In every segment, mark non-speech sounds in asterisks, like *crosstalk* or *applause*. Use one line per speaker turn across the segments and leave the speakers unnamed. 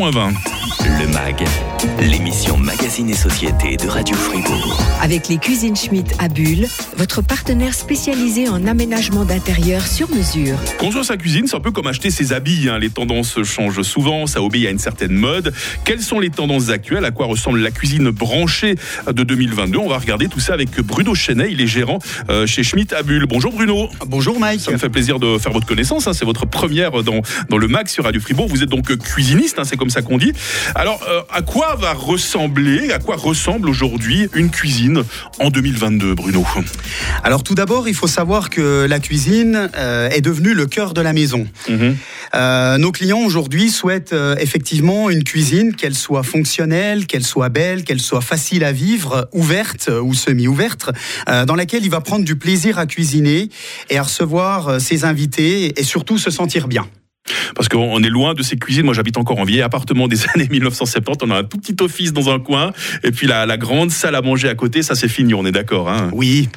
20.
Le MAG, l'émission Magazine et Société de Radio Fribourg.
Avec les cuisines Schmitt à Bulle, votre partenaire spécialisé en aménagement d'intérieur sur mesure.
Construire sa cuisine, c'est un peu comme acheter ses habits. hein. Les tendances changent souvent, ça obéit à une certaine mode. Quelles sont les tendances actuelles? À quoi ressemble la cuisine branchée de 2022 On va regarder tout ça avec Bruno Chenet. Il est gérant euh, chez Schmitt à Bulle. Bonjour Bruno.
Bonjour Mike.
Ça me fait plaisir de faire votre connaissance. hein. C'est votre première dans, dans le MAC sur Radio Fribourg. Vous êtes donc cuisiniste, hein, c'est comme ça qu'on dit. Alors, euh, à quoi va ressembler, à quoi ressemble aujourd'hui une cuisine en 2022, Bruno?
Alors tout d'abord, il faut savoir que la cuisine euh, est devenue le cœur de la maison.
Mhm.
Euh, nos clients aujourd'hui souhaitent euh, effectivement une cuisine, qu'elle soit fonctionnelle, qu'elle soit belle, qu'elle soit facile à vivre, ouverte euh, ou semi-ouverte, euh, dans laquelle il va prendre du plaisir à cuisiner et à recevoir ses invités et surtout se sentir bien.
Parce qu'on est loin de ces cuisines. Moi, j'habite encore en vieil appartement des *laughs* années 1970. On a un tout petit office dans un coin. Et puis la, la grande salle à manger à côté, ça c'est fini, on est d'accord. Hein
Oui.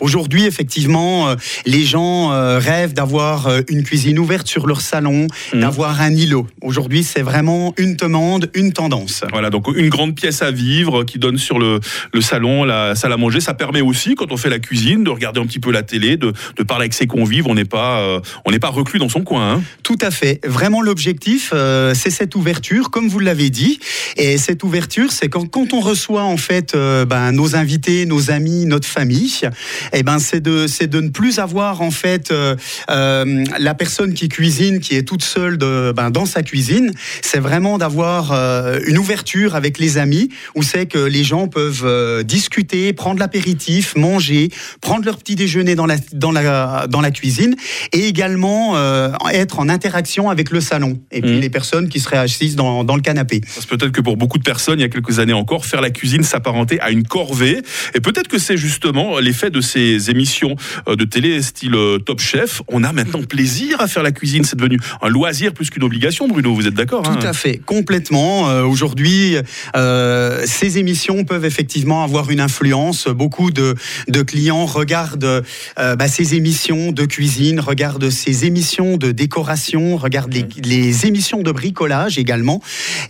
Aujourd'hui, effectivement, euh, les gens euh, rêvent d'avoir euh, une cuisine ouverte sur leur salon,
Mhm.
d'avoir un îlot. Aujourd'hui, c'est vraiment une demande, une tendance.
Voilà, donc une grande pièce à vivre qui donne sur le, le salon, la salle à manger. Ça permet aussi, quand on fait la cuisine, de regarder un petit peu la télé, de, de parler avec ses convives. On n'est pas, on n'est pas reclus dans son coin. Hein
Tout à fait. Vraiment, l'objectif, euh, c'est cette ouverture, comme vous l'avez dit. Et cette ouverture, c'est quand, quand on reçoit en fait euh, ben, nos invités, nos amis, notre famille, et ben c'est de c'est de ne plus avoir en fait euh, la personne qui cuisine, qui est toute seule de, ben, dans sa cuisine. C'est vraiment d'avoir une ouverture avec les amis, où c'est que les gens peuvent discuter, prendre l'apéritif, manger, prendre leur petit déjeuner dans la dans la dans la cuisine, et également être en interaction avec le salon et puis
Mhm.
les personnes qui seraient assises dans, dans le canapé.
Peut-être que pour beaucoup de personnes, il y a quelques années encore, faire la cuisine s'apparentait à une corvée. Et peut-être que c'est justement l'effet de ces émissions euh, de télé style euh, Top Chef. On a maintenant plaisir à faire la cuisine. C'est devenu un loisir plus qu'une obligation, Bruno. Vous êtes d'accord
Tout
hein
à fait, complètement. Euh, Aujourd'hui, euh, ces émissions peuvent effectivement avoir une influence. Beaucoup de, de clients regardent euh, bah, ces émissions de cuisine, regardent ces émissions de décoration, regardent les, les émissions de bricolage également,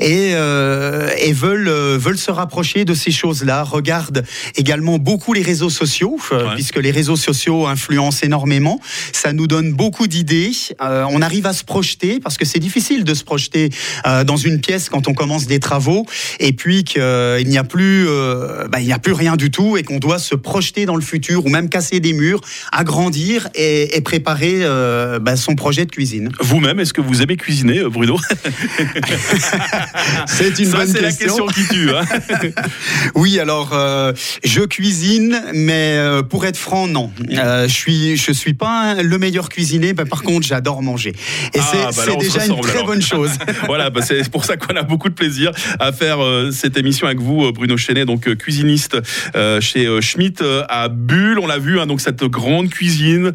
et, euh, et veulent, euh, veulent se rapprocher de ces choses-là. Regardent également beaucoup les réseaux sociaux, euh,
Ouais.
puisque les réseaux sociaux influencent énormément. Ça nous donne beaucoup d'idées. Euh, on arrive à se projeter parce que c'est difficile de se projeter euh, dans une pièce quand on commence des travaux et puis qu'il n'y a plus, bah, il n'y a plus rien du tout et qu'on doit se projeter dans le futur ou même casser des murs, agrandir et, et préparer bah, son projet de cuisine.
Vous-même, est-ce que vous aimez cuisiner, euh, Bruno *laughs*
C'est une
Ça,
bonne
c'est la
question.
question qui tue. hein. *laughs*
Oui, alors euh, je cuisine, mais euh, pour être franc, non. Euh, je suis, je suis pas le meilleur cuisinier, mais par contre, j'adore manger. Et
Ah,
c'est
bah
déjà une très
alors.
bonne chose. *laughs*
voilà, bah, c'est pour ça qu'on a beaucoup de plaisir à faire cette émission avec vous, Bruno Chenet, donc cuisiniste chez Schmitt à Bulle. On l'a vu, hein, donc cette grande cuisine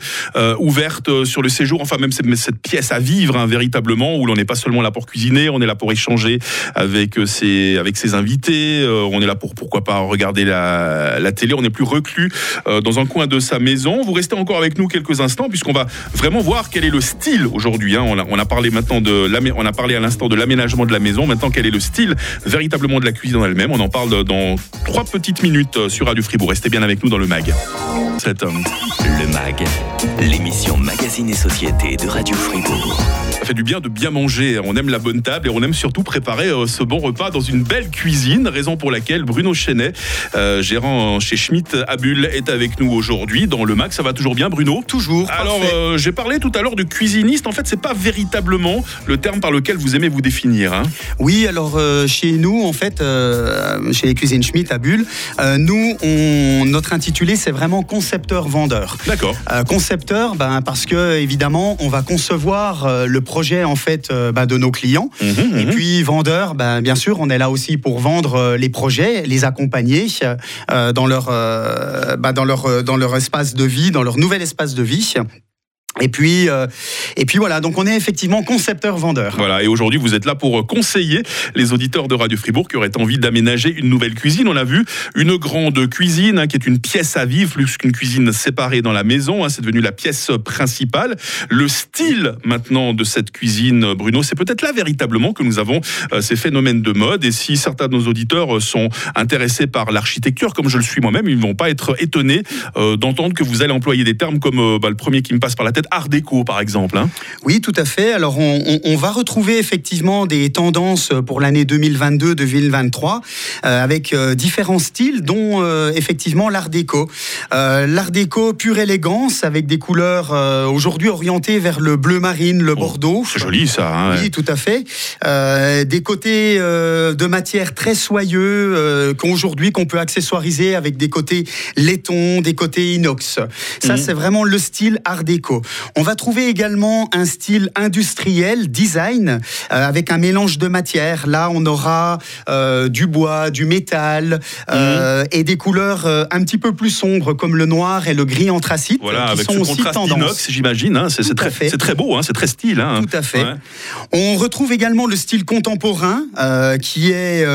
ouverte sur le séjour, enfin même cette, cette pièce à vivre hein, véritablement, où l'on n'est pas seulement là pour cuisiner, on est là pour échanger avec euh, ses avec ses invités, euh, on est là pour pourquoi pas regarder la, la télé, on n'est plus reclus euh, dans un coin de sa maison. Vous restez encore avec nous quelques instants puisqu'on va vraiment voir quel est le style aujourd'hui. hein. On, a, parlé maintenant de on a parlé à l'instant de l'aménagement de la maison. Maintenant, quel est le style véritablement de la cuisine en elle-même? On en parle dans trois petites minutes sur Radio Fribourg. Restez bien avec nous dans le mag. Cet homme.
Le MAG, l'émission Magazine et Société de Radio Fribourg.
Fait du bien de bien manger. On aime la bonne table et on aime surtout préparer euh, ce bon repas dans une belle cuisine. Raison pour laquelle Bruno Chenet, euh, gérant chez Schmitt à Bulle, est avec nous aujourd'hui dans le Mac. Ça va toujours bien, Bruno?
Toujours.
Alors, euh, j'ai parlé tout à l'heure de cuisiniste. En fait, c'est pas véritablement le terme par lequel vous aimez vous définir. hein.
Oui, alors euh, chez nous, en fait, chez les cuisines Schmitt à Bulle, nous, on, notre intitulé, c'est vraiment concepteur-vendeur.
D'accord.
Concepteur, ben, parce que évidemment, on va concevoir le projet en fait euh, ben, de nos clients.
Mhm,
Et
mhm.
puis vendeur, ben, bien sûr, on est là aussi pour vendre euh, les projets, les accompagner euh, dans leur ben, dans leur dans leur espace de vie, dans leur nouvel espace de vie. Et puis, euh, et puis voilà, donc on est effectivement concepteur-vendeur.
Voilà, et aujourd'hui vous êtes là pour conseiller les auditeurs de Radio Fribourg qui auraient envie d'aménager une nouvelle cuisine. On a vu une grande cuisine hein, qui est une pièce à vivre, plus qu'une cuisine séparée dans la maison. Hein, c'est devenu la pièce principale. Le style maintenant de cette cuisine, Bruno, c'est peut-être là véritablement que nous avons euh, ces phénomènes de mode. Et si certains de nos auditeurs sont intéressés par l'architecture, comme je le suis moi-même, ils ne vont pas être étonnés euh, d'entendre que vous allez employer des termes comme bah, le premier qui me passe par la tête Art déco, par exemple. Hein.
Oui, tout à fait. Alors, on, va retrouver effectivement des tendances pour l'année 2022-2023 euh, avec euh, différents styles, dont euh, effectivement l'art déco. l'art déco pure élégance avec des couleurs aujourd'hui orientées vers le bleu marine, le oh, bordeaux.
C'est joli ça.
Hein, oui, tout à fait. des côtés de matière très soyeux qu'aujourd'hui qu'on peut accessoiriser avec des côtés laiton, des côtés inox. Ça, mhm. c'est vraiment le style art déco. On va trouver également un style industriel, design, euh, avec un mélange de matières. Là, on aura euh, du bois, du métal euh, mhm. et des couleurs un petit peu plus sombres comme le noir et le gris anthracite.
Voilà, avec sont ce aussi contraste inox, j'imagine. Hein, c'est très, très, beau, hein, c'est très style. Hein.
Tout à fait. On retrouve également le style contemporain, qui est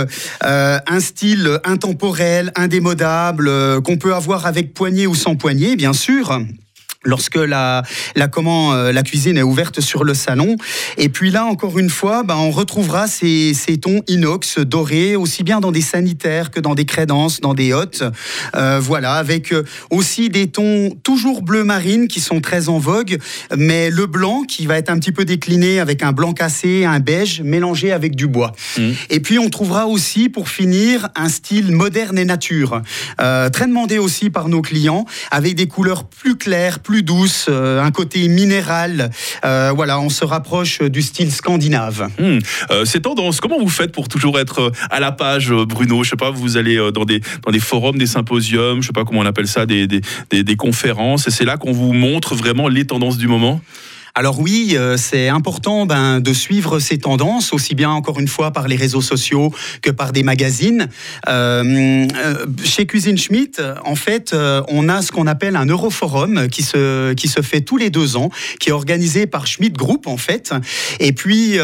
un style intemporel, indémodable, qu'on peut avoir avec poignée ou sans poignée, bien sûr lorsque la, la, comment, euh, la cuisine est ouverte sur le salon. Et puis là, encore une fois, ben, on retrouvera ces, ces, tons inox dorés, aussi bien dans des sanitaires que dans des crédences, dans des hôtes. Euh, voilà, avec euh, aussi des tons toujours bleu marine qui sont très en vogue, mais le blanc qui va être un petit peu décliné avec un blanc cassé, un beige mélangé avec du bois. Mmh. Et puis on trouvera aussi, pour finir, un style moderne et nature, euh, très demandé aussi par nos clients, avec des couleurs plus claires, plus douce, euh, un côté minéral. Euh, voilà, on se rapproche du style scandinave.
Hmm. Euh, ces tendances, comment vous faites pour toujours être à la page, Bruno? Je sais pas, vous allez dans des, dans des forums, des symposiums, je sais pas comment on appelle ça, des, des, des conférences, et c'est là qu'on vous montre vraiment les tendances du moment?
Alors oui, euh, c'est important ben, de suivre ces tendances, aussi bien encore une fois par les réseaux sociaux que par des magazines. Euh, euh, chez Cuisine Schmidt, en fait, on a ce qu'on appelle un Euroforum qui se, qui se fait tous les deux ans, qui est organisé par Schmidt Group en fait. Et puis,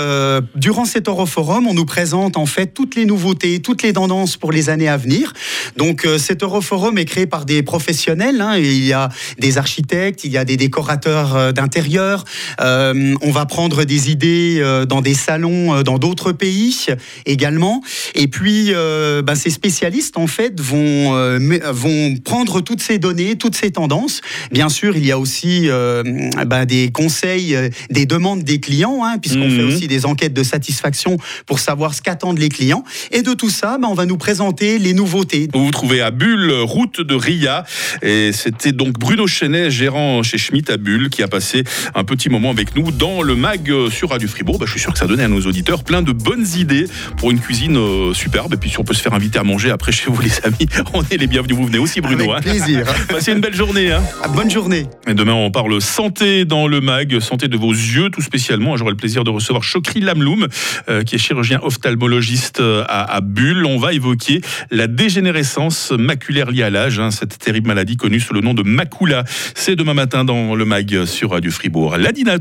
durant cet Euroforum, on nous présente en fait toutes les nouveautés, toutes les tendances pour les années à venir. Donc cet Euroforum est créé par des professionnels. Hein, il y a des architectes, il y a des décorateurs d'intérieur, euh, on va prendre des idées euh, dans des salons euh, dans d'autres pays également. Et puis, bah, ces spécialistes, en fait, vont, vont prendre toutes ces données, toutes ces tendances. Bien sûr, il y a aussi bah, des conseils, des demandes des clients, hein, puisqu'on fait mhm. aussi des enquêtes de satisfaction pour savoir ce qu'attendent les clients. Et de tout ça, bah, on va nous présenter les nouveautés.
Vous vous trouvez à Bulle, route de Ria. Et c'était donc Bruno Chenet, gérant chez Schmitt à Bulle, qui a passé un petit moment avec nous dans le mag euh, sur Radio Fribourg. Bah, je suis sûr que ça donnait à nos auditeurs plein de bonnes idées pour une cuisine euh, superbe. Et puis si on peut se faire inviter à manger après chez vous, *laughs* les amis, on est les bienvenus. Vous venez aussi, Bruno.
Avec hein. plaisir. *laughs*
Passez une belle journée. Hein.
Ah, bonne journée.
Et demain, on parle santé dans le mag, santé de vos yeux tout spécialement. J'aurai le plaisir de recevoir Chokri Lamloum, euh, qui est chirurgien ophtalmologiste à, Bulle. On va évoquer la dégénérescence maculaire liée à l'âge, hein, cette terrible maladie connue sous le nom de macula. C'est demain matin dans le mag sur Radio Fribourg. La